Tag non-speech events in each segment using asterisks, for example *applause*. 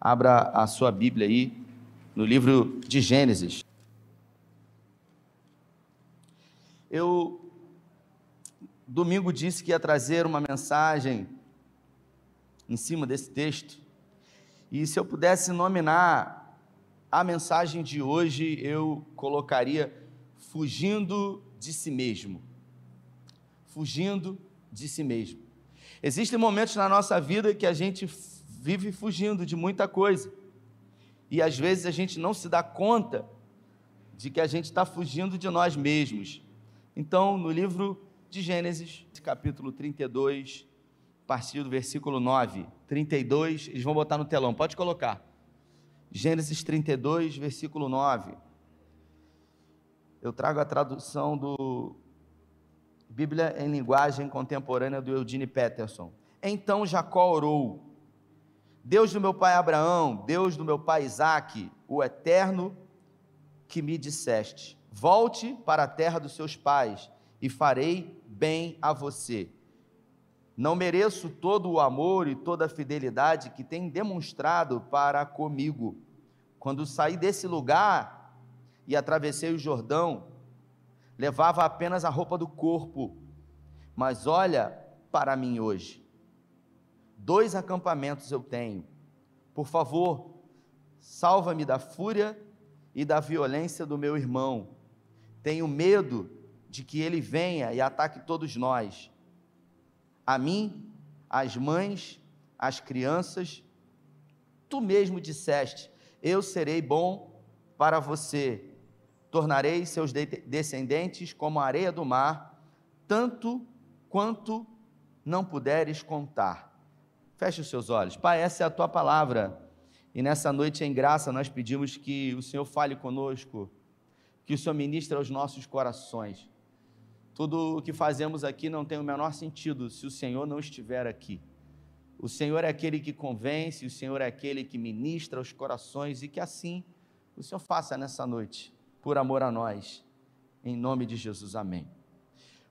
Abra a sua Bíblia aí no livro de Gênesis. Eu domingo disse que ia trazer uma mensagem em cima desse texto. E se eu pudesse nominar a mensagem de hoje, eu colocaria fugindo de si mesmo. Fugindo de si mesmo. Existem momentos na nossa vida que a gente vive fugindo de muita coisa. E às vezes a gente não se dá conta de que a gente está fugindo de nós mesmos. Então, no livro de Gênesis, capítulo 32, a partir do versículo 9, 32, eles vão botar no telão, pode colocar. Gênesis 32, versículo 9. Eu trago a tradução do Bíblia em linguagem contemporânea do Eugene Peterson. Então Jacó orou Deus do meu pai Abraão, Deus do meu pai Isaque, o eterno que me disseste: volte para a terra dos seus pais e farei bem a você. Não mereço todo o amor e toda a fidelidade que tem demonstrado para comigo. Quando saí desse lugar e atravessei o Jordão, levava apenas a roupa do corpo. Mas olha para mim hoje Dois acampamentos eu tenho. Por favor, salva-me da fúria e da violência do meu irmão. Tenho medo de que ele venha e ataque todos nós. A mim, as mães, as crianças. Tu mesmo disseste: Eu serei bom para você. Tornarei seus descendentes como a areia do mar, tanto quanto não puderes contar. Feche os seus olhos. Pai, essa é a tua palavra. E nessa noite, em graça, nós pedimos que o Senhor fale conosco, que o Senhor ministre aos nossos corações. Tudo o que fazemos aqui não tem o menor sentido se o Senhor não estiver aqui. O Senhor é aquele que convence, o Senhor é aquele que ministra os corações e que assim o Senhor faça nessa noite, por amor a nós. Em nome de Jesus, amém.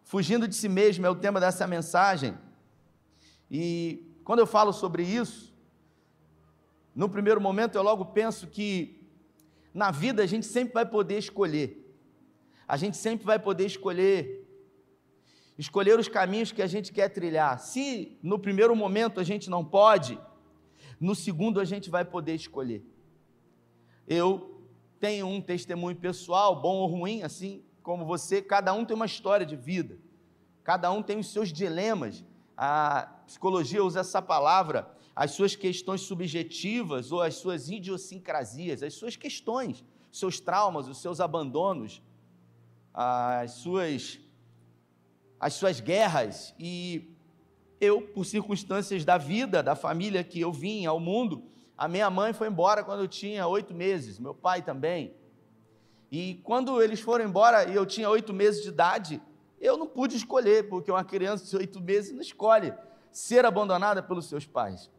Fugindo de si mesmo é o tema dessa mensagem. E quando eu falo sobre isso, no primeiro momento eu logo penso que na vida a gente sempre vai poder escolher. A gente sempre vai poder escolher escolher os caminhos que a gente quer trilhar. Se no primeiro momento a gente não pode, no segundo a gente vai poder escolher. Eu tenho um testemunho pessoal, bom ou ruim, assim como você, cada um tem uma história de vida. Cada um tem os seus dilemas a psicologia usa essa palavra, as suas questões subjetivas ou as suas idiosincrasias, as suas questões, seus traumas, os seus abandonos, as suas, as suas guerras. E eu, por circunstâncias da vida, da família que eu vim ao mundo, a minha mãe foi embora quando eu tinha oito meses, meu pai também. E quando eles foram embora e eu tinha oito meses de idade, eu não pude escolher, porque uma criança de oito meses não escolhe ser abandonada pelos seus pais.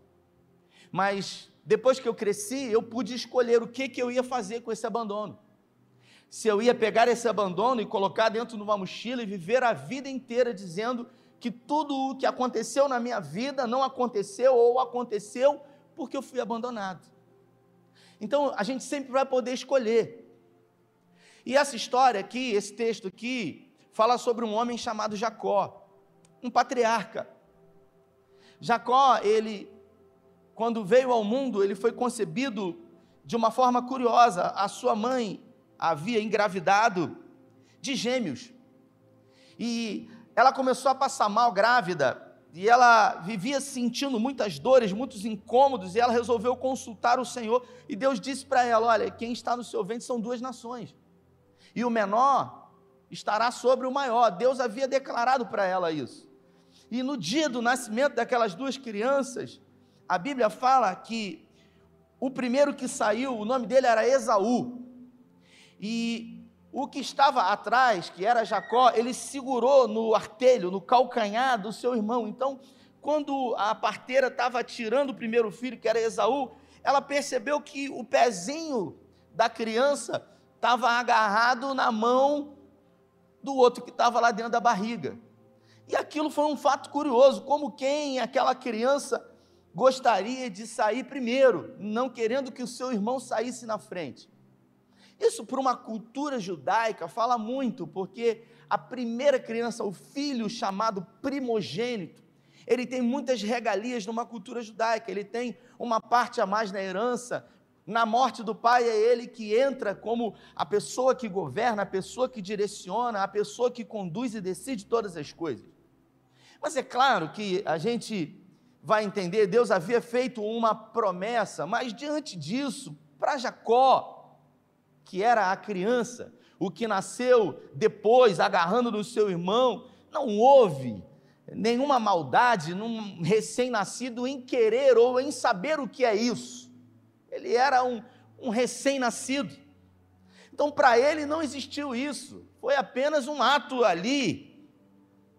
Mas depois que eu cresci, eu pude escolher o que, que eu ia fazer com esse abandono. Se eu ia pegar esse abandono e colocar dentro de uma mochila e viver a vida inteira dizendo que tudo o que aconteceu na minha vida não aconteceu ou aconteceu porque eu fui abandonado. Então a gente sempre vai poder escolher. E essa história aqui, esse texto aqui, fala sobre um homem chamado Jacó, um patriarca. Jacó, ele, quando veio ao mundo, ele foi concebido de uma forma curiosa. A sua mãe havia engravidado de gêmeos. E ela começou a passar mal grávida, e ela vivia sentindo muitas dores, muitos incômodos, e ela resolveu consultar o Senhor, e Deus disse para ela: Olha, quem está no seu ventre são duas nações, e o menor estará sobre o maior. Deus havia declarado para ela isso. E no dia do nascimento daquelas duas crianças, a Bíblia fala que o primeiro que saiu, o nome dele era Esaú. E o que estava atrás, que era Jacó, ele segurou no artelho, no calcanhar do seu irmão. Então, quando a parteira estava tirando o primeiro filho, que era Esaú, ela percebeu que o pezinho da criança estava agarrado na mão do outro que estava lá dentro da barriga. E aquilo foi um fato curioso, como quem aquela criança gostaria de sair primeiro, não querendo que o seu irmão saísse na frente. Isso, para uma cultura judaica, fala muito, porque a primeira criança, o filho chamado primogênito, ele tem muitas regalias numa cultura judaica, ele tem uma parte a mais na herança. Na morte do pai, é ele que entra como a pessoa que governa, a pessoa que direciona, a pessoa que conduz e decide todas as coisas. Mas é claro que a gente vai entender, Deus havia feito uma promessa, mas diante disso, para Jacó, que era a criança, o que nasceu depois, agarrando no seu irmão, não houve nenhuma maldade num recém-nascido em querer ou em saber o que é isso. Ele era um, um recém-nascido. Então, para ele não existiu isso, foi apenas um ato ali.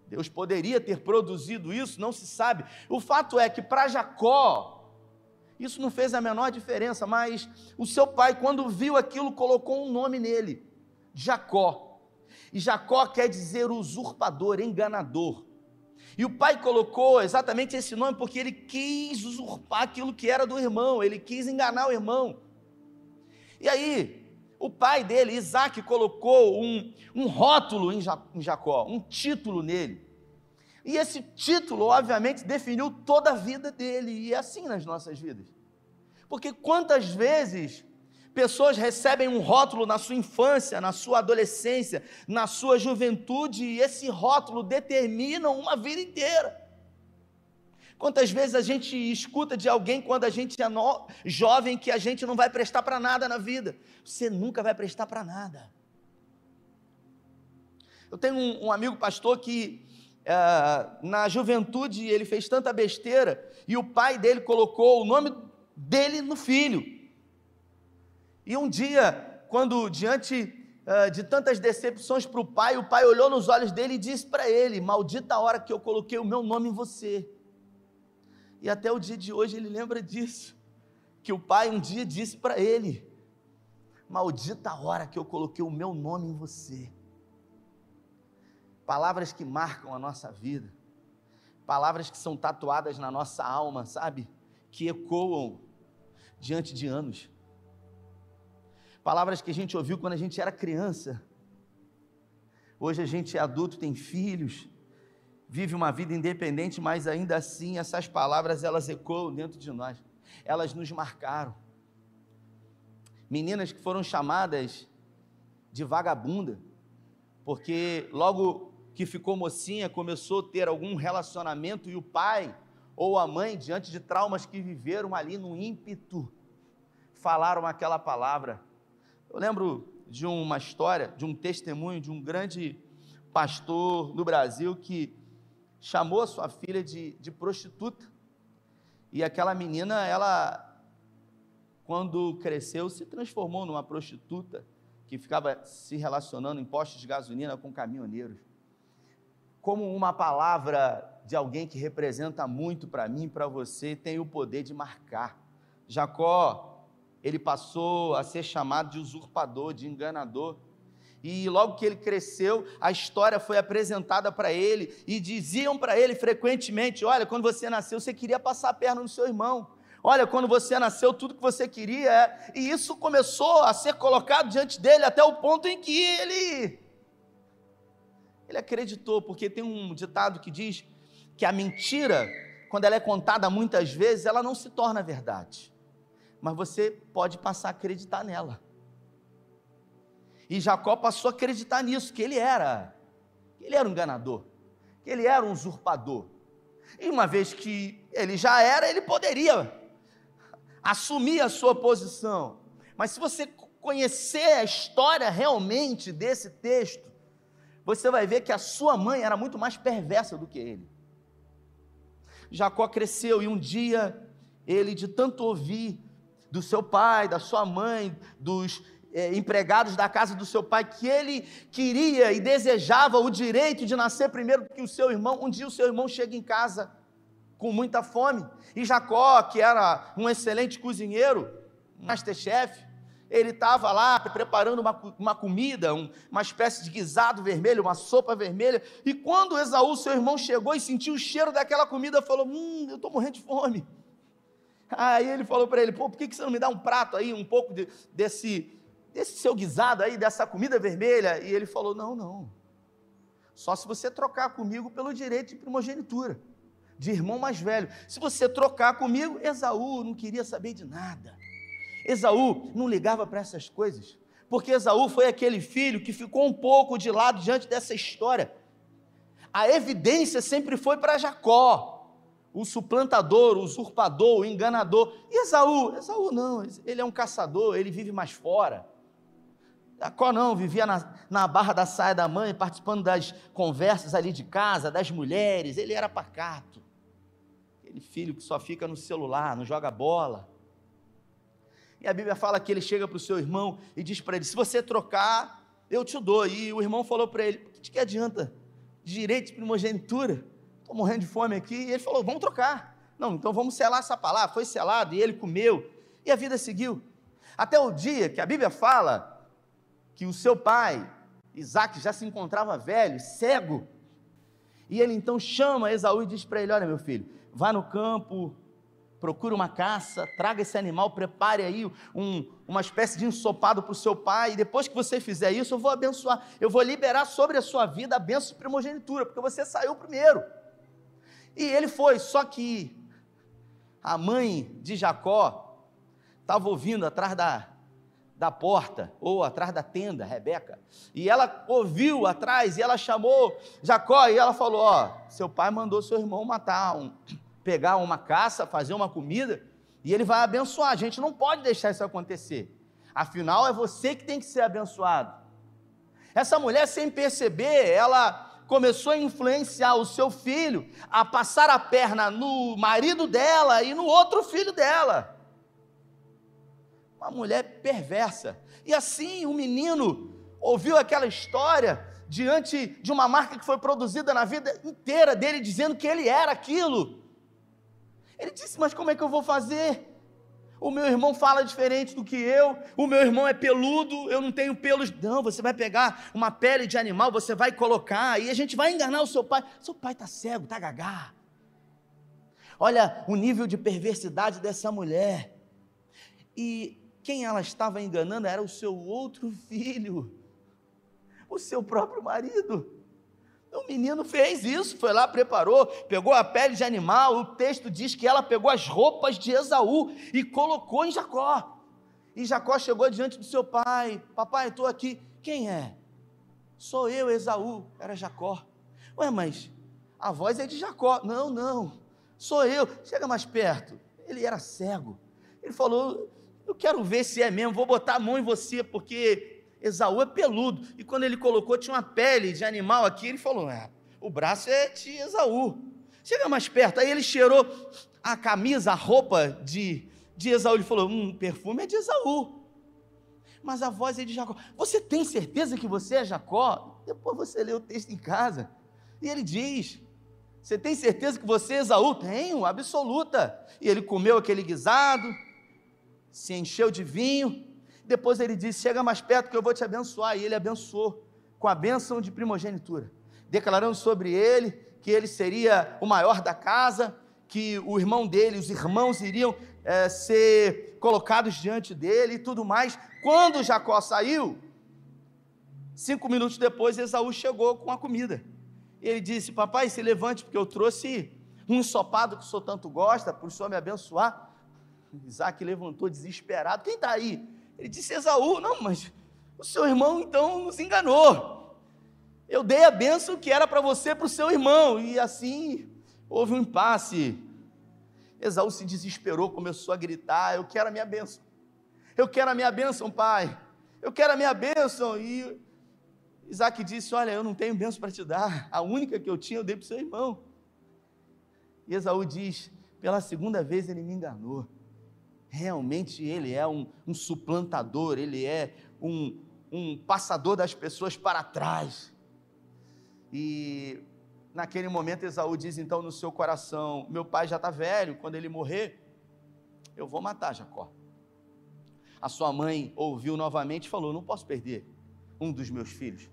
Deus poderia ter produzido isso, não se sabe. O fato é que para Jacó, isso não fez a menor diferença, mas o seu pai, quando viu aquilo, colocou um nome nele: Jacó. E Jacó quer dizer usurpador, enganador. E o pai colocou exatamente esse nome porque ele quis usurpar aquilo que era do irmão, ele quis enganar o irmão. E aí, o pai dele, Isaac, colocou um, um rótulo em Jacó, um título nele. E esse título, obviamente, definiu toda a vida dele, e é assim nas nossas vidas. Porque quantas vezes Pessoas recebem um rótulo na sua infância, na sua adolescência, na sua juventude, e esse rótulo determina uma vida inteira. Quantas vezes a gente escuta de alguém quando a gente é no, jovem que a gente não vai prestar para nada na vida? Você nunca vai prestar para nada. Eu tenho um, um amigo pastor que é, na juventude ele fez tanta besteira e o pai dele colocou o nome dele no filho. E um dia, quando diante uh, de tantas decepções para o pai, o pai olhou nos olhos dele e disse para ele: Maldita a hora que eu coloquei o meu nome em você. E até o dia de hoje ele lembra disso. Que o pai um dia disse para ele: Maldita a hora que eu coloquei o meu nome em você. Palavras que marcam a nossa vida, palavras que são tatuadas na nossa alma, sabe? Que ecoam diante de anos palavras que a gente ouviu quando a gente era criança. Hoje a gente é adulto, tem filhos, vive uma vida independente, mas ainda assim essas palavras elas ecoam dentro de nós. Elas nos marcaram. Meninas que foram chamadas de vagabunda, porque logo que ficou mocinha, começou a ter algum relacionamento e o pai ou a mãe, diante de traumas que viveram ali no ímpeto, falaram aquela palavra. Eu lembro de uma história, de um testemunho de um grande pastor no Brasil que chamou a sua filha de, de prostituta. E aquela menina, ela, quando cresceu, se transformou numa prostituta que ficava se relacionando em postos de gasolina com caminhoneiros. Como uma palavra de alguém que representa muito para mim para você, tem o poder de marcar. Jacó ele passou a ser chamado de usurpador, de enganador. E logo que ele cresceu, a história foi apresentada para ele e diziam para ele frequentemente: Olha, quando você nasceu, você queria passar a perna no seu irmão. Olha, quando você nasceu, tudo que você queria. É... E isso começou a ser colocado diante dele até o ponto em que ele. Ele acreditou, porque tem um ditado que diz que a mentira, quando ela é contada muitas vezes, ela não se torna verdade mas você pode passar a acreditar nela. E Jacó passou a acreditar nisso, que ele era, que ele era um enganador, que ele era um usurpador. E uma vez que ele já era, ele poderia assumir a sua posição. Mas se você conhecer a história realmente desse texto, você vai ver que a sua mãe era muito mais perversa do que ele. Jacó cresceu e um dia ele, de tanto ouvir do seu pai, da sua mãe, dos é, empregados da casa do seu pai, que ele queria e desejava o direito de nascer primeiro que o seu irmão. Um dia o seu irmão chega em casa com muita fome, e Jacó, que era um excelente cozinheiro, masterchef, ele estava lá preparando uma, uma comida, um, uma espécie de guisado vermelho, uma sopa vermelha, e quando Esaú, seu irmão, chegou e sentiu o cheiro daquela comida, falou: Hum, eu estou morrendo de fome. Aí ele falou para ele: pô, por que você não me dá um prato aí, um pouco de, desse, desse seu guisado aí, dessa comida vermelha? E ele falou: não, não. Só se você trocar comigo pelo direito de primogenitura, de irmão mais velho. Se você trocar comigo, Esaú não queria saber de nada. Esaú não ligava para essas coisas, porque Esaú foi aquele filho que ficou um pouco de lado diante dessa história. A evidência sempre foi para Jacó o suplantador, o usurpador, o enganador. E Esaú? Esaú não, ele é um caçador, ele vive mais fora. Jacó não, vivia na, na barra da saia da mãe, participando das conversas ali de casa, das mulheres, ele era pacato. Aquele filho que só fica no celular, não joga bola. E a Bíblia fala que ele chega para o seu irmão e diz para ele: se você trocar, eu te dou. E o irmão falou para ele: que, que adianta? Direito de primogenitura estou morrendo de fome aqui. E ele falou: vamos trocar. Não, então vamos selar essa palavra. Foi selado e ele comeu. E a vida seguiu. Até o dia que a Bíblia fala que o seu pai, Isaac, já se encontrava velho, cego. E ele então chama Esaú e diz para ele: Olha, meu filho, vá no campo, procure uma caça, traga esse animal, prepare aí um, uma espécie de ensopado para o seu pai, e depois que você fizer isso, eu vou abençoar, eu vou liberar sobre a sua vida a benção de primogenitura, porque você saiu primeiro. E ele foi, só que a mãe de Jacó estava ouvindo atrás da, da porta, ou atrás da tenda, Rebeca, e ela ouviu atrás, e ela chamou Jacó, e ela falou: Ó, seu pai mandou seu irmão matar, um, pegar uma caça, fazer uma comida, e ele vai abençoar. A gente não pode deixar isso acontecer. Afinal, é você que tem que ser abençoado. Essa mulher, sem perceber, ela começou a influenciar o seu filho a passar a perna no marido dela e no outro filho dela. Uma mulher perversa. E assim o menino ouviu aquela história diante de uma marca que foi produzida na vida inteira dele, dizendo que ele era aquilo. Ele disse: Mas como é que eu vou fazer? O meu irmão fala diferente do que eu. O meu irmão é peludo, eu não tenho pelos. Não, você vai pegar uma pele de animal, você vai colocar e a gente vai enganar o seu pai. Seu pai está cego, está gagá. Olha o nível de perversidade dessa mulher. E quem ela estava enganando era o seu outro filho, o seu próprio marido. O menino fez isso, foi lá, preparou, pegou a pele de animal. O texto diz que ela pegou as roupas de Esaú e colocou em Jacó. E Jacó chegou diante do seu pai: Papai, estou aqui. Quem é? Sou eu, Esaú. Era Jacó. Ué, mas a voz é de Jacó. Não, não. Sou eu. Chega mais perto. Ele era cego. Ele falou: Eu quero ver se é mesmo. Vou botar a mão em você, porque Esaú é peludo. E quando ele colocou, tinha uma pele de animal aqui. Ele falou: é, o braço é de Esaú. Chega mais perto. Aí ele cheirou a camisa, a roupa de, de Esaú. Ele falou: hum, perfume é de Esaú. Mas a voz é de Jacó. Você tem certeza que você é Jacó? Depois você lê o texto em casa. E ele diz: Você tem certeza que você é Esaú? Tenho, absoluta. E ele comeu aquele guisado, se encheu de vinho depois ele disse: Chega mais perto que eu vou te abençoar. E ele abençoou com a bênção de primogenitura, declarando sobre ele que ele seria o maior da casa, que o irmão dele, os irmãos iriam é, ser colocados diante dele e tudo mais. Quando Jacó saiu, cinco minutos depois, Esaú chegou com a comida. Ele disse: Papai, se levante, porque eu trouxe um ensopado que o senhor tanto gosta, para o senhor me abençoar. Isaac levantou desesperado: Quem está aí? Ele disse: Esaú, não, mas o seu irmão então nos enganou. Eu dei a bênção que era para você, para o seu irmão, e assim houve um impasse. Esaú se desesperou, começou a gritar: Eu quero a minha bênção, eu quero a minha bênção, pai, eu quero a minha bênção. E Isaac disse: Olha, eu não tenho bênção para te dar, a única que eu tinha eu dei para o seu irmão. E Esaú diz: Pela segunda vez ele me enganou realmente ele é um, um suplantador, ele é um, um passador das pessoas para trás. E naquele momento Esaú diz então no seu coração: Meu pai já está velho, quando ele morrer, eu vou matar Jacó. A sua mãe ouviu novamente e falou: Não posso perder um dos meus filhos.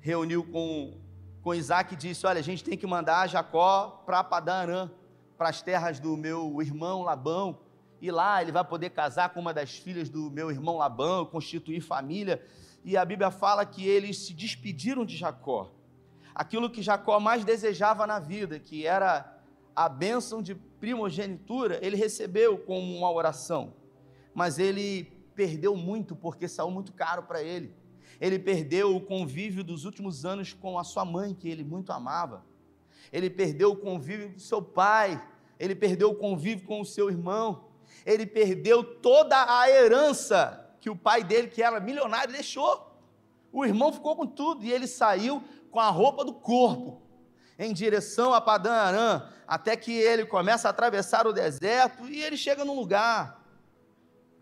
Reuniu com, com Isaac e disse: Olha, a gente tem que mandar Jacó para Padan Aram para as terras do meu irmão Labão, e lá ele vai poder casar com uma das filhas do meu irmão Labão, constituir família. E a Bíblia fala que eles se despediram de Jacó. Aquilo que Jacó mais desejava na vida, que era a bênção de primogenitura, ele recebeu como uma oração. Mas ele perdeu muito porque saiu muito caro para ele. Ele perdeu o convívio dos últimos anos com a sua mãe, que ele muito amava. Ele perdeu o convívio do seu pai. Ele perdeu o convívio com o seu irmão. Ele perdeu toda a herança que o pai dele, que era milionário, deixou. O irmão ficou com tudo e ele saiu com a roupa do corpo em direção a Padã Arã, até que ele começa a atravessar o deserto e ele chega num lugar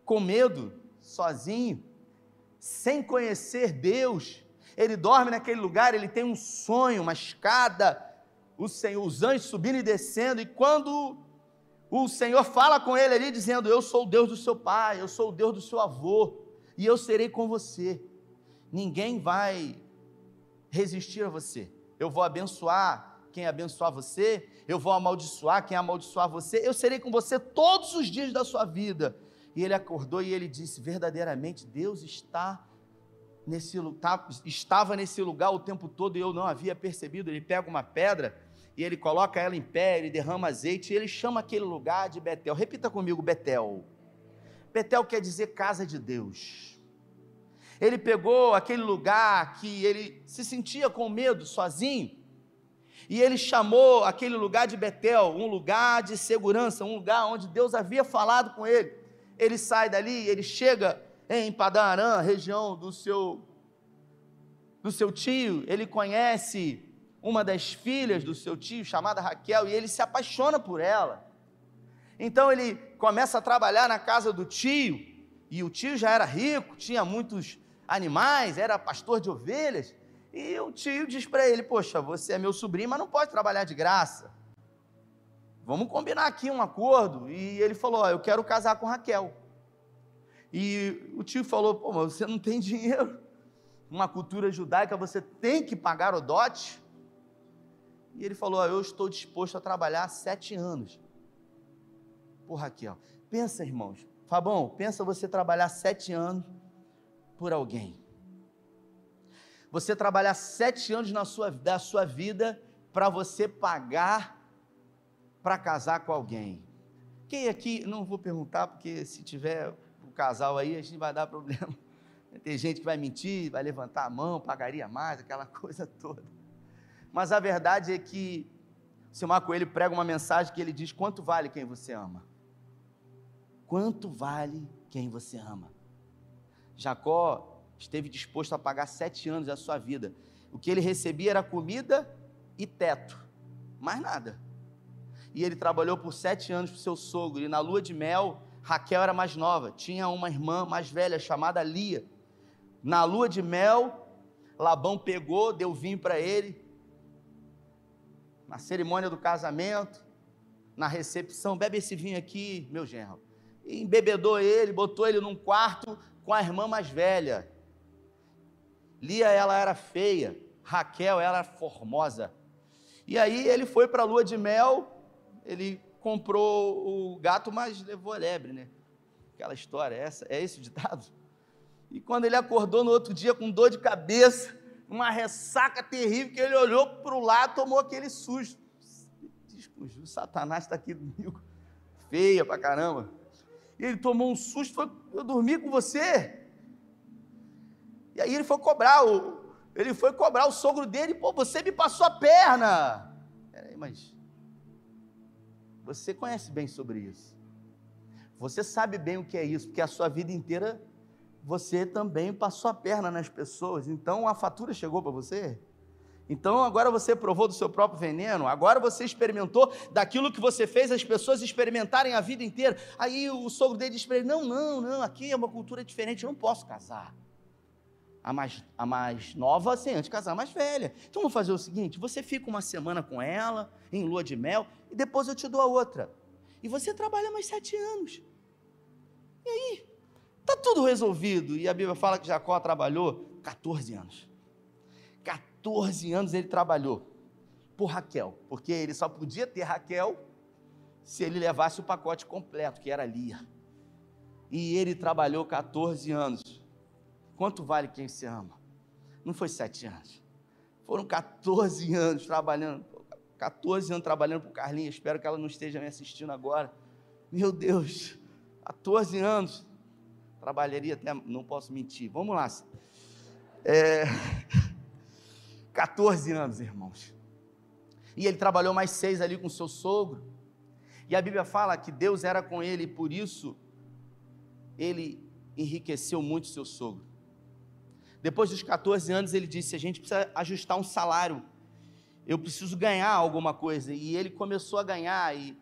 com medo, sozinho, sem conhecer Deus. Ele dorme naquele lugar, ele tem um sonho, uma escada, o Senhor, os anjos subindo e descendo, e quando o Senhor fala com ele ali, dizendo: Eu sou o Deus do seu pai, eu sou o Deus do seu avô, e eu serei com você. Ninguém vai resistir a você. Eu vou abençoar quem abençoar você, eu vou amaldiçoar quem amaldiçoar você, eu serei com você todos os dias da sua vida. E ele acordou e ele disse: verdadeiramente Deus está nesse tá, estava nesse lugar o tempo todo e eu não havia percebido. Ele pega uma pedra e ele coloca ela em pé, ele derrama azeite e ele chama aquele lugar de Betel. Repita comigo, Betel. Betel quer dizer casa de Deus. Ele pegou aquele lugar que ele se sentia com medo, sozinho, e ele chamou aquele lugar de Betel, um lugar de segurança, um lugar onde Deus havia falado com ele. Ele sai dali, ele chega em Padarã, região do seu do seu tio, ele conhece uma das filhas do seu tio, chamada Raquel, e ele se apaixona por ela. Então ele começa a trabalhar na casa do tio, e o tio já era rico, tinha muitos animais, era pastor de ovelhas, e o tio diz para ele: Poxa, você é meu sobrinho, mas não pode trabalhar de graça. Vamos combinar aqui um acordo. E ele falou: Eu quero casar com Raquel. E o tio falou: Pô, mas você não tem *laughs* dinheiro. Uma cultura judaica você tem que pagar o dote. E ele falou: Eu estou disposto a trabalhar sete anos por Raquel. Pensa, irmãos. Fabão, pensa você trabalhar sete anos por alguém. Você trabalhar sete anos na sua, da sua vida para você pagar para casar com alguém. Quem aqui, não vou perguntar, porque se tiver o um casal aí, a gente vai dar problema. *laughs* Tem gente que vai mentir, vai levantar a mão, pagaria mais, aquela *laughs* coisa toda. Mas a verdade é que o seu Marco Coelho prega uma mensagem que ele diz: quanto vale quem você ama? Quanto vale quem você ama? Jacó esteve disposto a pagar sete anos da sua vida. O que ele recebia era comida e teto, mais nada. E ele trabalhou por sete anos para seu sogro. E na lua de mel, Raquel era mais nova, tinha uma irmã mais velha chamada Lia. Na lua de mel, Labão pegou, deu vinho para ele, na cerimônia do casamento, na recepção, bebe esse vinho aqui, meu genro. E embebedou ele, botou ele num quarto com a irmã mais velha. Lia, ela era feia, Raquel, ela era formosa. E aí ele foi para a lua de mel, ele comprou o gato, mas levou a lebre, né? Aquela história, essa, é esse o ditado? E quando ele acordou no outro dia com dor de cabeça, uma ressaca terrível, que ele olhou para o lado, tomou aquele susto. Diz o Satanás está aqui comigo. Feia pra caramba. Ele tomou um susto, foi, eu dormi com você. E aí ele foi cobrar, o, ele foi cobrar o sogro dele, pô, você me passou a perna. Peraí, mas você conhece bem sobre isso. Você sabe bem o que é isso, porque a sua vida inteira você também passou a perna nas pessoas, então a fatura chegou para você. Então agora você provou do seu próprio veneno, agora você experimentou daquilo que você fez as pessoas experimentarem a vida inteira. Aí o sogro dele diz para ele: Não, não, não, aqui é uma cultura diferente, eu não posso casar. A mais, a mais nova, assim, antes de casar, a mais velha. Então vamos fazer o seguinte: você fica uma semana com ela, em lua de mel, e depois eu te dou a outra. E você trabalha mais sete anos. E aí? Está tudo resolvido. E a Bíblia fala que Jacó trabalhou 14 anos. 14 anos ele trabalhou por Raquel, porque ele só podia ter Raquel se ele levasse o pacote completo, que era Lia. E ele trabalhou 14 anos. Quanto vale quem se ama? Não foi sete anos. Foram 14 anos trabalhando. 14 anos trabalhando para Carlinha. Espero que ela não esteja me assistindo agora. Meu Deus, 14 anos. Trabalharia até. Não posso mentir. Vamos lá. É, *laughs* 14 anos, irmãos. E ele trabalhou mais seis ali com seu sogro. E a Bíblia fala que Deus era com ele e por isso ele enriqueceu muito seu sogro. Depois dos 14 anos, ele disse: A gente precisa ajustar um salário. Eu preciso ganhar alguma coisa. E ele começou a ganhar. E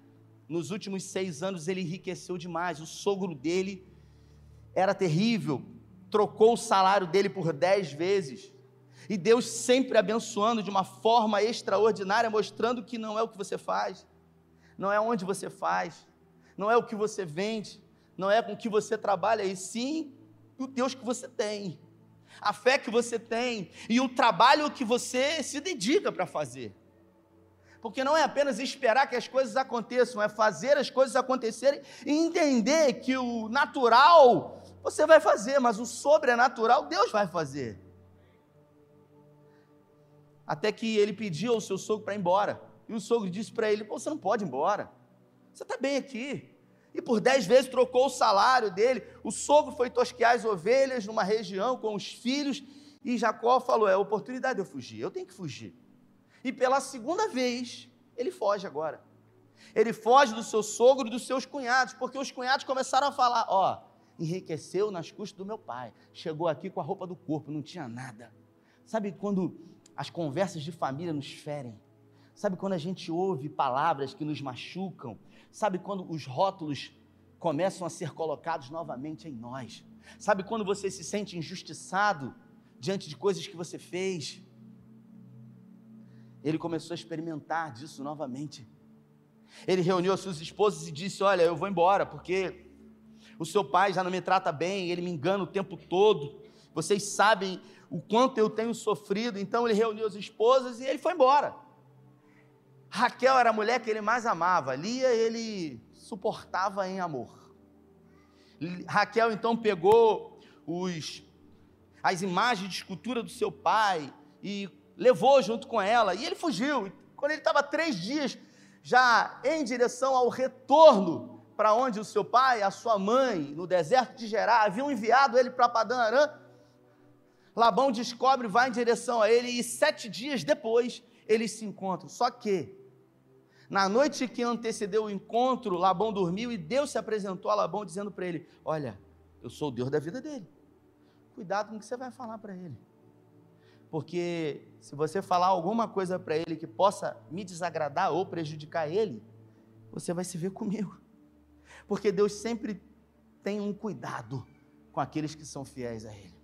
nos últimos seis anos, ele enriqueceu demais. O sogro dele era terrível. Trocou o salário dele por dez vezes. E Deus sempre abençoando de uma forma extraordinária, mostrando que não é o que você faz, não é onde você faz, não é o que você vende, não é com o que você trabalha, e sim o Deus que você tem, a fé que você tem e o trabalho que você se dedica para fazer. Porque não é apenas esperar que as coisas aconteçam, é fazer as coisas acontecerem e entender que o natural você vai fazer, mas o sobrenatural Deus vai fazer. Até que ele pediu ao seu sogro para ir embora. E o sogro disse para ele: você não pode ir embora. Você está bem aqui. E por dez vezes trocou o salário dele. O sogro foi tosquear as ovelhas numa região com os filhos. E Jacó falou: É oportunidade de eu fugir, eu tenho que fugir. E pela segunda vez, ele foge agora. Ele foge do seu sogro e dos seus cunhados, porque os cunhados começaram a falar: Ó, enriqueceu nas custas do meu pai. Chegou aqui com a roupa do corpo, não tinha nada. Sabe quando as conversas de família nos ferem? Sabe quando a gente ouve palavras que nos machucam? Sabe quando os rótulos começam a ser colocados novamente em nós? Sabe quando você se sente injustiçado diante de coisas que você fez? Ele começou a experimentar disso novamente. Ele reuniu as suas esposas e disse: Olha, eu vou embora, porque o seu pai já não me trata bem, ele me engana o tempo todo. Vocês sabem o quanto eu tenho sofrido. Então ele reuniu as esposas e ele foi embora. Raquel era a mulher que ele mais amava, Lia ele suportava em amor. Raquel então pegou os, as imagens de escultura do seu pai e levou junto com ela, e ele fugiu. Quando ele estava três dias já em direção ao retorno para onde o seu pai, a sua mãe, no deserto de Gerá, haviam enviado ele para Padã Arã, Labão descobre, vai em direção a ele, e sete dias depois eles se encontram. Só que na noite que antecedeu o encontro, Labão dormiu e Deus se apresentou a Labão dizendo para ele: Olha, eu sou o Deus da vida dele. Cuidado com o que você vai falar para ele. Porque se você falar alguma coisa para ele que possa me desagradar ou prejudicar ele, você vai se ver comigo. Porque Deus sempre tem um cuidado com aqueles que são fiéis a Ele.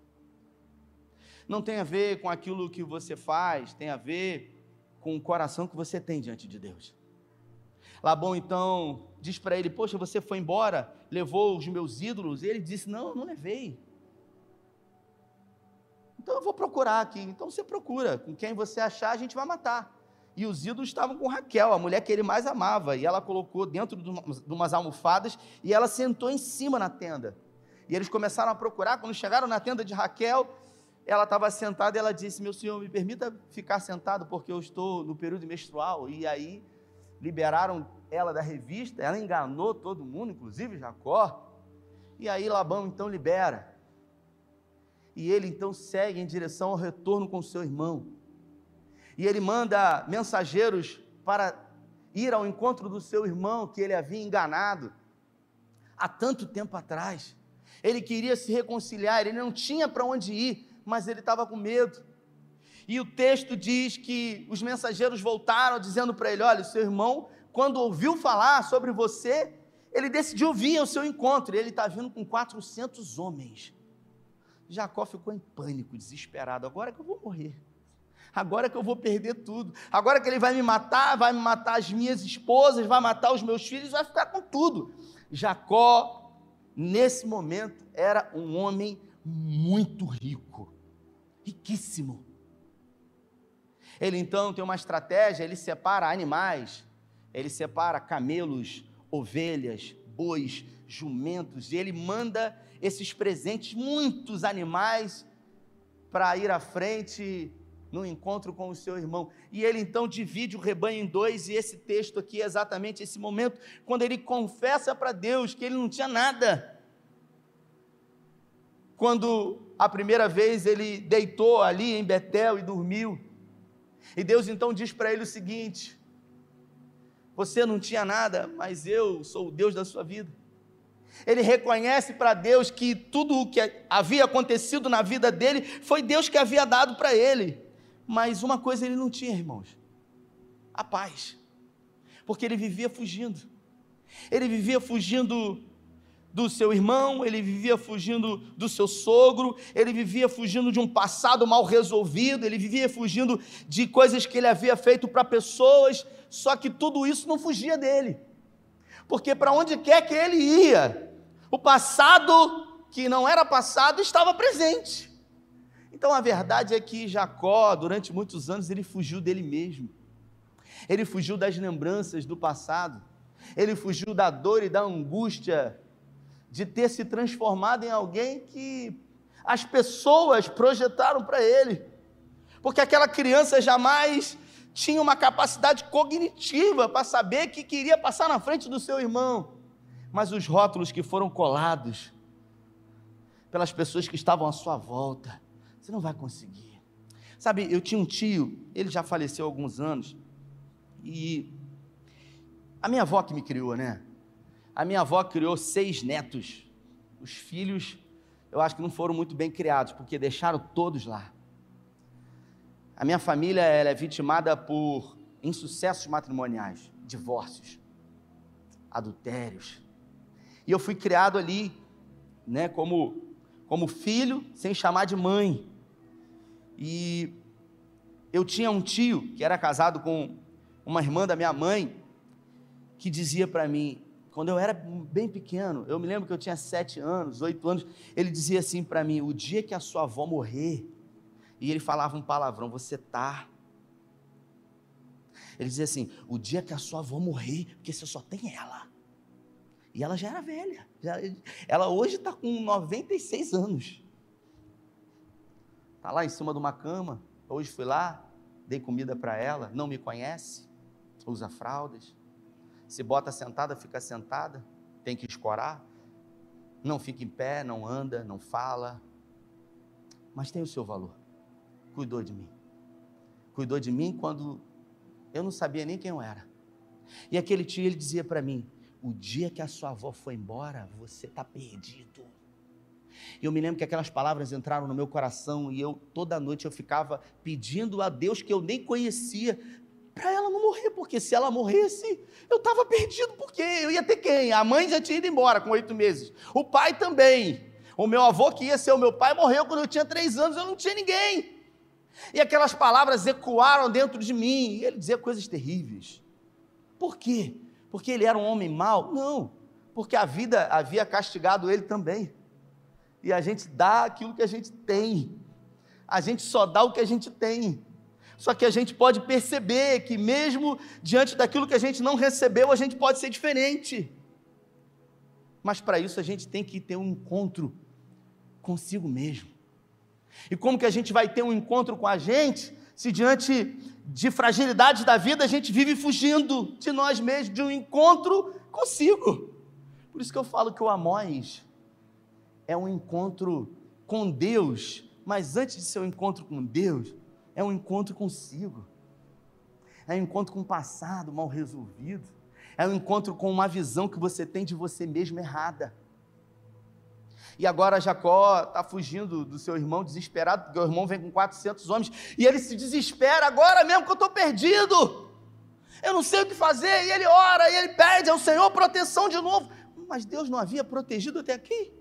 Não tem a ver com aquilo que você faz, tem a ver com o coração que você tem diante de Deus. Labão então diz para ele: Poxa, você foi embora, levou os meus ídolos? E ele disse: Não, não levei. Então eu vou procurar aqui. Então você procura. Com quem você achar, a gente vai matar. E os ídolos estavam com Raquel, a mulher que ele mais amava. E ela colocou dentro de umas almofadas e ela sentou em cima na tenda. E eles começaram a procurar. Quando chegaram na tenda de Raquel, ela estava sentada e ela disse: Meu senhor, me permita ficar sentado, porque eu estou no período menstrual. E aí liberaram ela da revista, ela enganou todo mundo, inclusive Jacó. E aí Labão então libera. E ele então segue em direção ao retorno com seu irmão. E ele manda mensageiros para ir ao encontro do seu irmão que ele havia enganado há tanto tempo atrás. Ele queria se reconciliar, ele não tinha para onde ir, mas ele estava com medo. E o texto diz que os mensageiros voltaram dizendo para ele: Olha, seu irmão, quando ouviu falar sobre você, ele decidiu vir ao seu encontro. E ele está vindo com 400 homens. Jacó ficou em pânico, desesperado. Agora que eu vou morrer. Agora que eu vou perder tudo. Agora que ele vai me matar, vai me matar as minhas esposas, vai matar os meus filhos, vai ficar com tudo. Jacó, nesse momento, era um homem muito rico, riquíssimo. Ele então tem uma estratégia, ele separa animais, ele separa camelos, ovelhas, bois, jumentos, e ele manda esses presentes, muitos animais, para ir à frente no encontro com o seu irmão. E ele então divide o rebanho em dois, e esse texto aqui é exatamente esse momento, quando ele confessa para Deus que ele não tinha nada. Quando a primeira vez ele deitou ali em Betel e dormiu, e Deus então diz para ele o seguinte: Você não tinha nada, mas eu sou o Deus da sua vida. Ele reconhece para Deus que tudo o que havia acontecido na vida dele foi Deus que havia dado para ele. Mas uma coisa ele não tinha, irmãos: a paz. Porque ele vivia fugindo. Ele vivia fugindo do seu irmão, ele vivia fugindo do seu sogro, ele vivia fugindo de um passado mal resolvido, ele vivia fugindo de coisas que ele havia feito para pessoas, só que tudo isso não fugia dele. Porque para onde quer que ele ia, o passado que não era passado estava presente. Então a verdade é que Jacó, durante muitos anos, ele fugiu dele mesmo. Ele fugiu das lembranças do passado. Ele fugiu da dor e da angústia de ter se transformado em alguém que as pessoas projetaram para ele. Porque aquela criança jamais tinha uma capacidade cognitiva para saber que queria passar na frente do seu irmão. Mas os rótulos que foram colados pelas pessoas que estavam à sua volta, você não vai conseguir. Sabe, eu tinha um tio, ele já faleceu há alguns anos, e a minha avó que me criou, né? A minha avó criou seis netos. Os filhos, eu acho que não foram muito bem criados, porque deixaram todos lá. A minha família é vitimada por insucessos matrimoniais, divórcios, adultérios. E eu fui criado ali, né, como, como filho, sem chamar de mãe. E eu tinha um tio que era casado com uma irmã da minha mãe, que dizia para mim, quando eu era bem pequeno, eu me lembro que eu tinha sete anos, oito anos, ele dizia assim para mim: o dia que a sua avó morrer, e ele falava um palavrão, você tá. Ele dizia assim: o dia que a sua avó morrer, porque você só tem ela. E ela já era velha, já, ela hoje está com 96 anos. Está lá em cima de uma cama. Hoje fui lá, dei comida para ela. Não me conhece, usa fraldas. Se bota sentada, fica sentada. Tem que escorar. Não fica em pé, não anda, não fala. Mas tem o seu valor. Cuidou de mim. Cuidou de mim quando eu não sabia nem quem eu era. E aquele tio, ele dizia para mim: o dia que a sua avó foi embora, você está perdido. E eu me lembro que aquelas palavras entraram no meu coração e eu toda noite eu ficava pedindo a Deus que eu nem conhecia para ela não morrer, porque se ela morresse, eu estava perdido, porque eu ia ter quem? A mãe já tinha ido embora com oito meses, o pai também. O meu avô, que ia ser o meu pai, morreu quando eu tinha três anos, eu não tinha ninguém. E aquelas palavras ecoaram dentro de mim, e ele dizia coisas terríveis. Por quê? Porque ele era um homem mau? Não, porque a vida havia castigado ele também e a gente dá aquilo que a gente tem. A gente só dá o que a gente tem. Só que a gente pode perceber que, mesmo diante daquilo que a gente não recebeu, a gente pode ser diferente. Mas para isso a gente tem que ter um encontro consigo mesmo. E como que a gente vai ter um encontro com a gente se diante de fragilidades da vida a gente vive fugindo de nós mesmos, de um encontro consigo? Por isso que eu falo que o Amós é um encontro com Deus, mas antes de ser um encontro com Deus, é um encontro consigo. É um encontro com o passado mal resolvido. É um encontro com uma visão que você tem de você mesmo errada. E agora Jacó está fugindo do seu irmão desesperado, porque o irmão vem com 400 homens, e ele se desespera, agora mesmo que eu estou perdido. Eu não sei o que fazer, e ele ora, e ele pede ao Senhor proteção de novo. Mas Deus não havia protegido até aqui.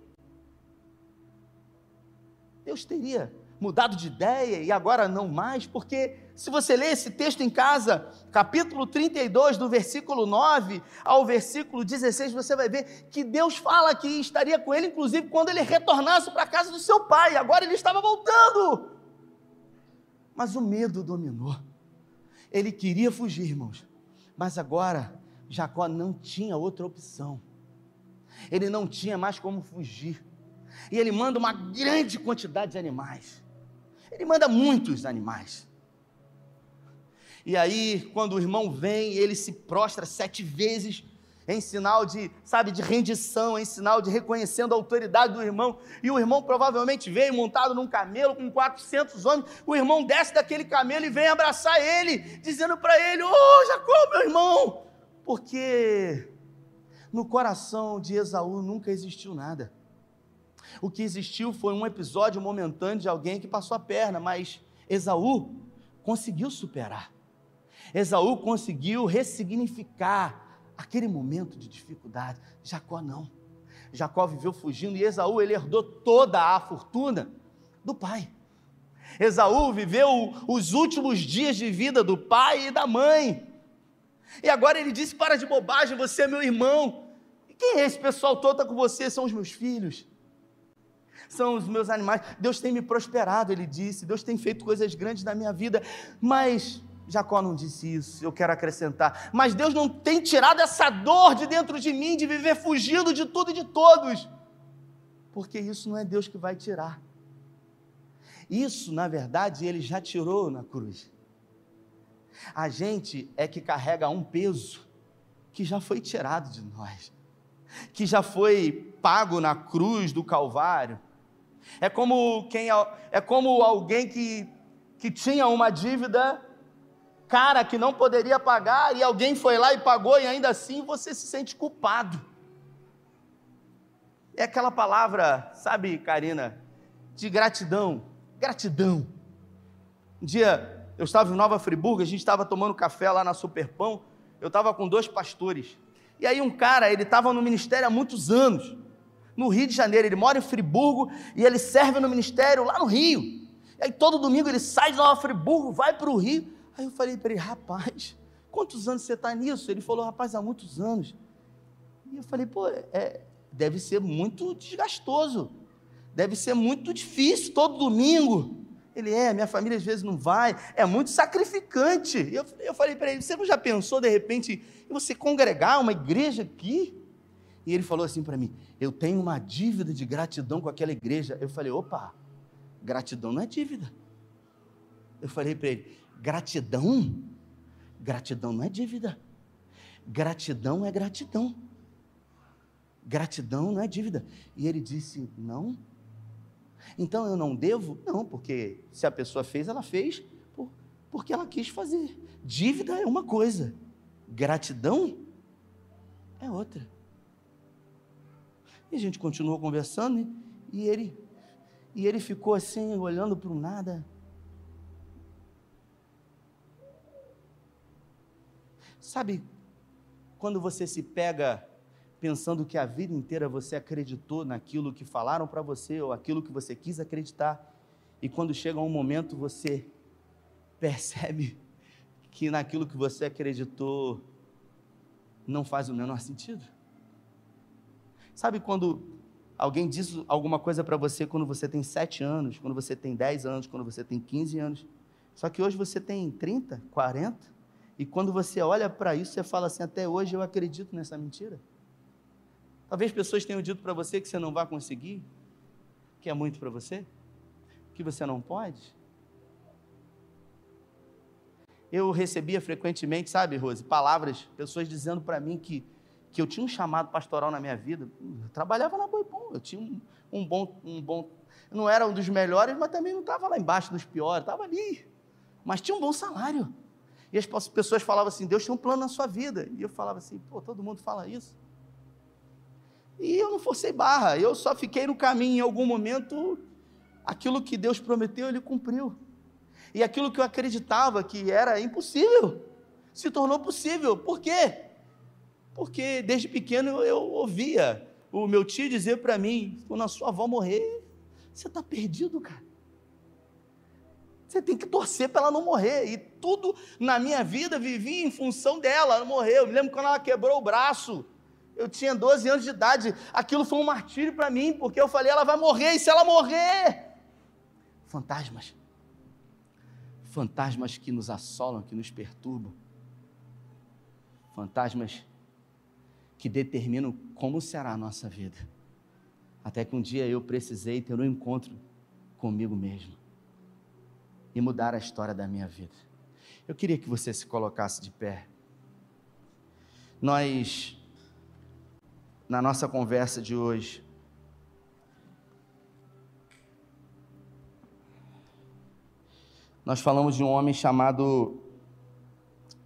Deus teria mudado de ideia e agora não mais, porque se você ler esse texto em casa, capítulo 32, do versículo 9 ao versículo 16, você vai ver que Deus fala que estaria com ele, inclusive quando ele retornasse para a casa do seu pai, agora ele estava voltando. Mas o medo dominou. Ele queria fugir, irmãos, mas agora Jacó não tinha outra opção. Ele não tinha mais como fugir. E ele manda uma grande quantidade de animais. Ele manda muitos animais. E aí, quando o irmão vem, ele se prostra sete vezes em sinal de, sabe, de rendição, em sinal de reconhecendo a autoridade do irmão. E o irmão provavelmente veio montado num camelo com 400 homens. O irmão desce daquele camelo e vem abraçar ele, dizendo para ele: Ô oh, Jacó, meu irmão! Porque no coração de Esaú nunca existiu nada. O que existiu foi um episódio momentâneo de alguém que passou a perna, mas Esaú conseguiu superar. Esaú conseguiu ressignificar aquele momento de dificuldade. Jacó não. Jacó viveu fugindo e Esaú ele herdou toda a fortuna do pai. Esaú viveu os últimos dias de vida do pai e da mãe. E agora ele disse: Para de bobagem, você é meu irmão. E quem é esse pessoal todo está com você? São os meus filhos. São os meus animais. Deus tem me prosperado, ele disse. Deus tem feito coisas grandes na minha vida. Mas Jacó não disse isso, eu quero acrescentar. Mas Deus não tem tirado essa dor de dentro de mim, de viver fugindo de tudo e de todos. Porque isso não é Deus que vai tirar. Isso, na verdade, ele já tirou na cruz. A gente é que carrega um peso que já foi tirado de nós, que já foi pago na cruz do Calvário. É como quem é como alguém que, que tinha uma dívida cara que não poderia pagar e alguém foi lá e pagou e ainda assim você se sente culpado. É aquela palavra, sabe, Karina, de gratidão. Gratidão. Um dia eu estava em Nova Friburgo, a gente estava tomando café lá na Superpão, eu estava com dois pastores. E aí um cara, ele estava no ministério há muitos anos, no Rio de Janeiro, ele mora em Friburgo e ele serve no ministério lá no Rio. E aí todo domingo ele sai de Nova Friburgo, vai para o Rio Aí eu falei para ele, rapaz, quantos anos você está nisso? Ele falou, rapaz, há muitos anos. E eu falei, pô, é, deve ser muito desgastoso, deve ser muito difícil todo domingo. Ele é, minha família às vezes não vai, é muito sacrificante. E eu, eu falei para ele, você já pensou de repente em você congregar uma igreja aqui? E ele falou assim para mim: Eu tenho uma dívida de gratidão com aquela igreja. Eu falei: opa, gratidão não é dívida. Eu falei para ele: Gratidão? Gratidão não é dívida. Gratidão é gratidão. Gratidão não é dívida. E ele disse: Não. Então eu não devo? Não, porque se a pessoa fez, ela fez por, porque ela quis fazer. Dívida é uma coisa, gratidão é outra. E a gente continuou conversando e ele, e ele ficou assim, olhando para o nada. Sabe quando você se pega pensando que a vida inteira você acreditou naquilo que falaram para você ou aquilo que você quis acreditar, e quando chega um momento você *laughs* percebe que naquilo que você acreditou não faz o menor sentido? Sabe quando alguém diz alguma coisa para você quando você tem 7 anos, quando você tem 10 anos, quando você tem 15 anos, só que hoje você tem 30, 40? E quando você olha para isso, você fala assim: até hoje eu acredito nessa mentira. Talvez pessoas tenham dito para você que você não vai conseguir, que é muito para você, que você não pode. Eu recebia frequentemente, sabe, Rose, palavras, pessoas dizendo para mim que, que eu tinha um chamado pastoral na minha vida. Eu trabalhava na Boipom, eu tinha um, um bom, um bom. Não era um dos melhores, mas também não estava lá embaixo dos piores, estava ali. Mas tinha um bom salário. E as pessoas falavam assim: Deus tem um plano na sua vida. E eu falava assim: pô, todo mundo fala isso. E eu não forcei barra, eu só fiquei no caminho. Em algum momento, aquilo que Deus prometeu, Ele cumpriu. E aquilo que eu acreditava que era impossível, se tornou possível. Por quê? Porque desde pequeno eu ouvia o meu tio dizer para mim: quando a sua avó morrer, você está perdido, cara. Você tem que torcer para ela não morrer. E tudo na minha vida vivia em função dela, ela morreu. Eu me lembro quando ela quebrou o braço. Eu tinha 12 anos de idade. Aquilo foi um martírio para mim, porque eu falei, ela vai morrer, e se ela morrer? Fantasmas. Fantasmas que nos assolam, que nos perturbam. Fantasmas que determinam como será a nossa vida. Até que um dia eu precisei ter um encontro comigo mesmo e mudar a história da minha vida. Eu queria que você se colocasse de pé. Nós, na nossa conversa de hoje, nós falamos de um homem chamado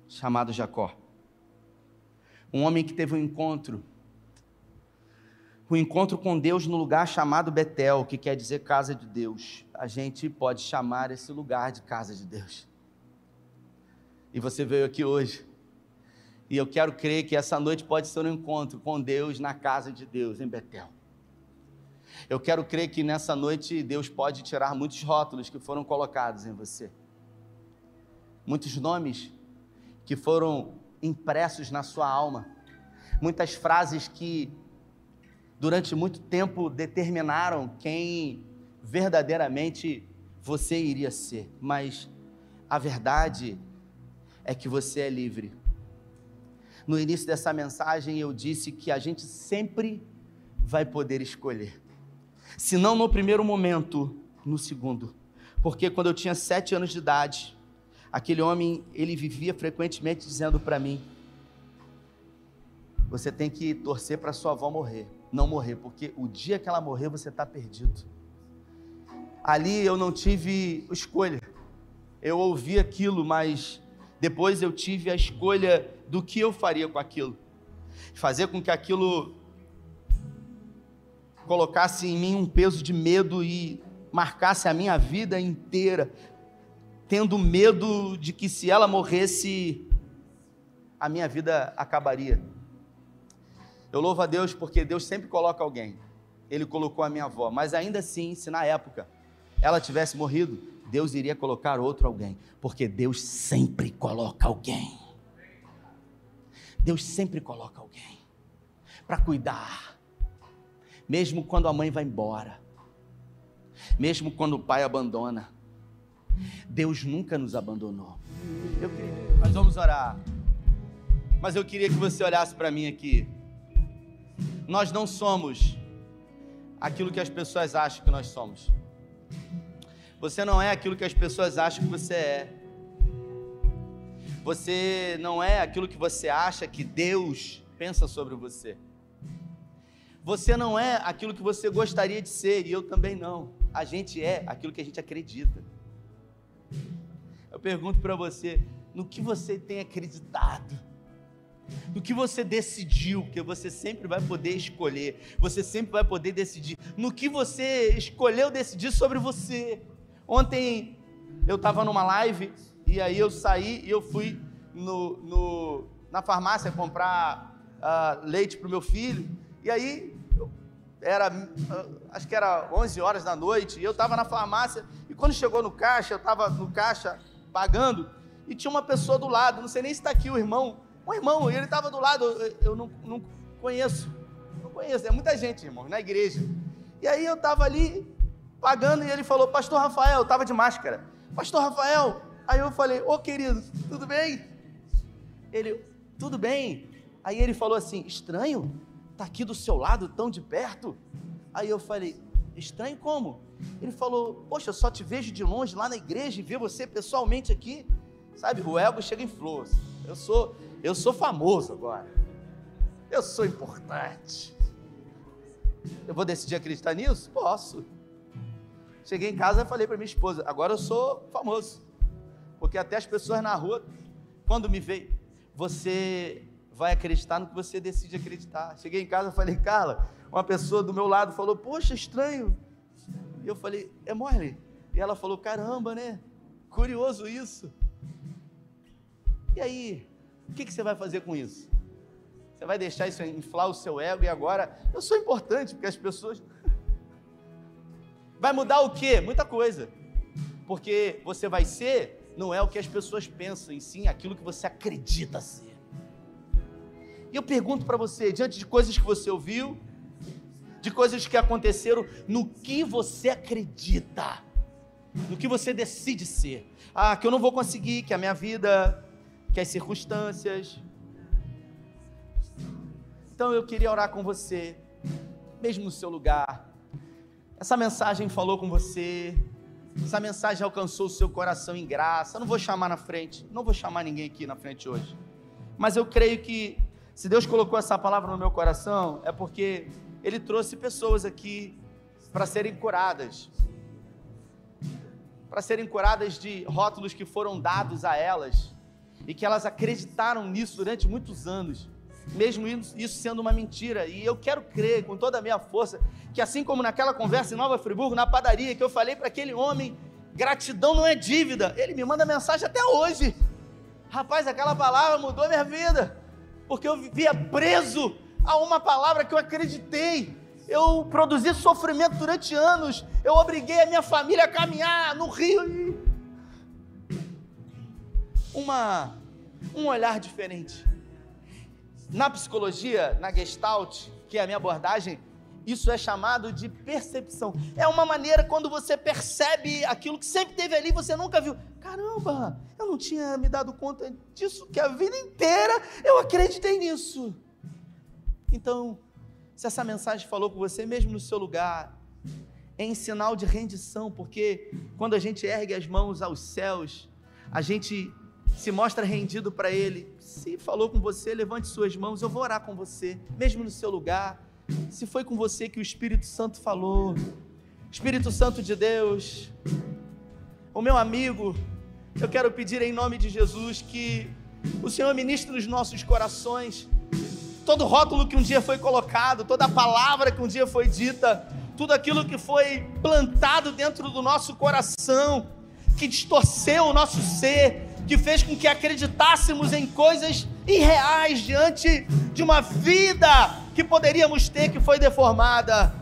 chamado Jacó. Um homem que teve um encontro um encontro com Deus no lugar chamado Betel, que quer dizer casa de Deus. A gente pode chamar esse lugar de casa de Deus. E você veio aqui hoje. E eu quero crer que essa noite pode ser um encontro com Deus na casa de Deus, em Betel. Eu quero crer que nessa noite Deus pode tirar muitos rótulos que foram colocados em você. Muitos nomes que foram impressos na sua alma. Muitas frases que durante muito tempo determinaram quem verdadeiramente você iria ser, mas a verdade é que você é livre. No início dessa mensagem eu disse que a gente sempre vai poder escolher, se não no primeiro momento, no segundo, porque quando eu tinha sete anos de idade, aquele homem ele vivia frequentemente dizendo para mim: você tem que torcer para sua avó morrer não morrer, porque o dia que ela morrer você está perdido. Ali eu não tive escolha, eu ouvi aquilo, mas depois eu tive a escolha do que eu faria com aquilo, fazer com que aquilo colocasse em mim um peso de medo e marcasse a minha vida inteira, tendo medo de que se ela morresse, a minha vida acabaria. Eu louvo a Deus porque Deus sempre coloca alguém. Ele colocou a minha avó, mas ainda assim, se na época ela tivesse morrido, Deus iria colocar outro alguém, porque Deus sempre coloca alguém. Deus sempre coloca alguém para cuidar, mesmo quando a mãe vai embora, mesmo quando o pai abandona. Deus nunca nos abandonou. Eu queria, nós vamos orar, mas eu queria que você olhasse para mim aqui nós não somos aquilo que as pessoas acham que nós somos. Você não é aquilo que as pessoas acham que você é. Você não é aquilo que você acha que Deus pensa sobre você. Você não é aquilo que você gostaria de ser, e eu também não. A gente é aquilo que a gente acredita. Eu pergunto para você, no que você tem acreditado? no que você decidiu, porque você sempre vai poder escolher, você sempre vai poder decidir, no que você escolheu decidir sobre você. Ontem eu estava numa live e aí eu saí e eu fui no, no na farmácia comprar uh, leite para o meu filho, e aí era, uh, acho que era 11 horas da noite, e eu estava na farmácia, e quando chegou no caixa, eu estava no caixa pagando, e tinha uma pessoa do lado, não sei nem se está aqui o irmão, um irmão, ele estava do lado, eu, eu não, não, conheço, não conheço, é muita gente, irmão, na igreja. E aí eu estava ali pagando e ele falou, Pastor Rafael, estava de máscara. Pastor Rafael, aí eu falei, ô querido, tudo bem? Ele, tudo bem. Aí ele falou assim, estranho, tá aqui do seu lado, tão de perto. Aí eu falei, estranho como? Ele falou, poxa, eu só te vejo de longe lá na igreja e ver você pessoalmente aqui. Sabe, o ego chega em flores. Eu sou, eu sou famoso agora. Eu sou importante. Eu vou decidir acreditar nisso? Posso. Cheguei em casa e falei para minha esposa: agora eu sou famoso. Porque até as pessoas na rua, quando me veem, você vai acreditar no que você decide acreditar. Cheguei em casa e falei: Carla, uma pessoa do meu lado falou: Poxa, estranho. E eu falei: É mole. E ela falou: Caramba, né? Curioso isso. E aí, o que, que você vai fazer com isso? Você vai deixar isso inflar o seu ego e agora eu sou importante porque as pessoas. *laughs* Vai mudar o quê? Muita coisa. Porque você vai ser, não é o que as pessoas pensam, em sim aquilo que você acredita ser. E eu pergunto para você, diante de coisas que você ouviu, de coisas que aconteceram, no que você acredita? No que você decide ser? Ah, que eu não vou conseguir, que a minha vida que as circunstâncias, Então eu queria orar com você, mesmo no seu lugar. Essa mensagem falou com você, essa mensagem alcançou o seu coração em graça. Eu não vou chamar na frente, não vou chamar ninguém aqui na frente hoje. Mas eu creio que se Deus colocou essa palavra no meu coração, é porque Ele trouxe pessoas aqui para serem curadas. Para serem curadas de rótulos que foram dados a elas e que elas acreditaram nisso durante muitos anos mesmo isso sendo uma mentira. E eu quero crer com toda a minha força que, assim como naquela conversa em Nova Friburgo, na padaria, que eu falei para aquele homem: gratidão não é dívida. Ele me manda mensagem até hoje. Rapaz, aquela palavra mudou minha vida, porque eu vivia preso a uma palavra que eu acreditei. Eu produzi sofrimento durante anos. Eu obriguei a minha família a caminhar no rio uma um olhar diferente. Na psicologia, na Gestalt, que é a minha abordagem, isso é chamado de percepção. É uma maneira quando você percebe aquilo que sempre teve ali, você nunca viu. Caramba, eu não tinha me dado conta disso, que a vida inteira eu acreditei nisso. Então, se essa mensagem falou com você, mesmo no seu lugar, é em sinal de rendição, porque quando a gente ergue as mãos aos céus, a gente se mostra rendido para Ele. Se falou com você, levante suas mãos, eu vou orar com você, mesmo no seu lugar. Se foi com você que o Espírito Santo falou, Espírito Santo de Deus, o meu amigo, eu quero pedir em nome de Jesus que o Senhor ministre nos nossos corações todo rótulo que um dia foi colocado, toda palavra que um dia foi dita, tudo aquilo que foi plantado dentro do nosso coração, que distorceu o nosso ser, que fez com que acreditássemos em coisas irreais diante de uma vida que poderíamos ter que foi deformada,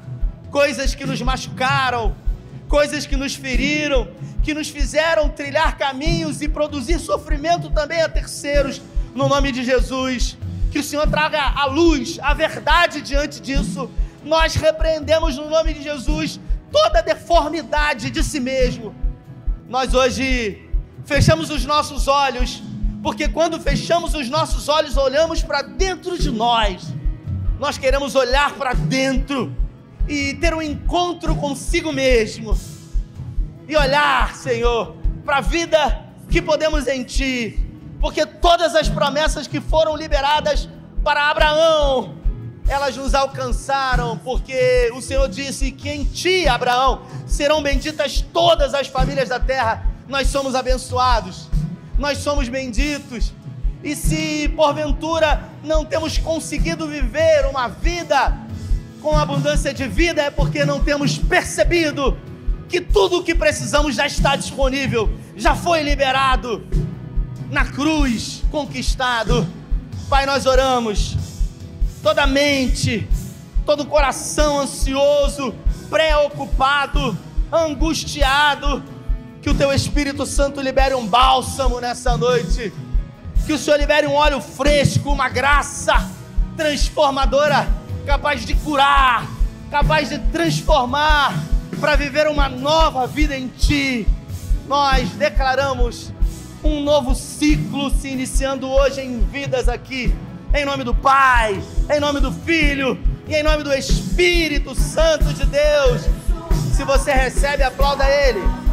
coisas que nos machucaram, coisas que nos feriram, que nos fizeram trilhar caminhos e produzir sofrimento também a terceiros, no nome de Jesus. Que o Senhor traga a luz, a verdade diante disso. Nós repreendemos no nome de Jesus toda deformidade de si mesmo. Nós hoje fechamos os nossos olhos, porque quando fechamos os nossos olhos, olhamos para dentro de nós. Nós queremos olhar para dentro e ter um encontro consigo mesmo. E olhar, Senhor, para a vida que podemos em Ti, porque todas as promessas que foram liberadas para Abraão, elas nos alcançaram, porque o Senhor disse que em Ti, Abraão, serão benditas todas as famílias da terra nós somos abençoados, nós somos benditos. E se porventura não temos conseguido viver uma vida com abundância de vida, é porque não temos percebido que tudo o que precisamos já está disponível, já foi liberado na cruz, conquistado. Pai, nós oramos, toda mente, todo coração ansioso, preocupado, angustiado, que o teu Espírito Santo libere um bálsamo nessa noite. Que o Senhor libere um óleo fresco, uma graça transformadora, capaz de curar, capaz de transformar, para viver uma nova vida em Ti. Nós declaramos um novo ciclo se iniciando hoje em vidas aqui, em nome do Pai, em nome do Filho e em nome do Espírito Santo de Deus. Se você recebe, aplauda Ele.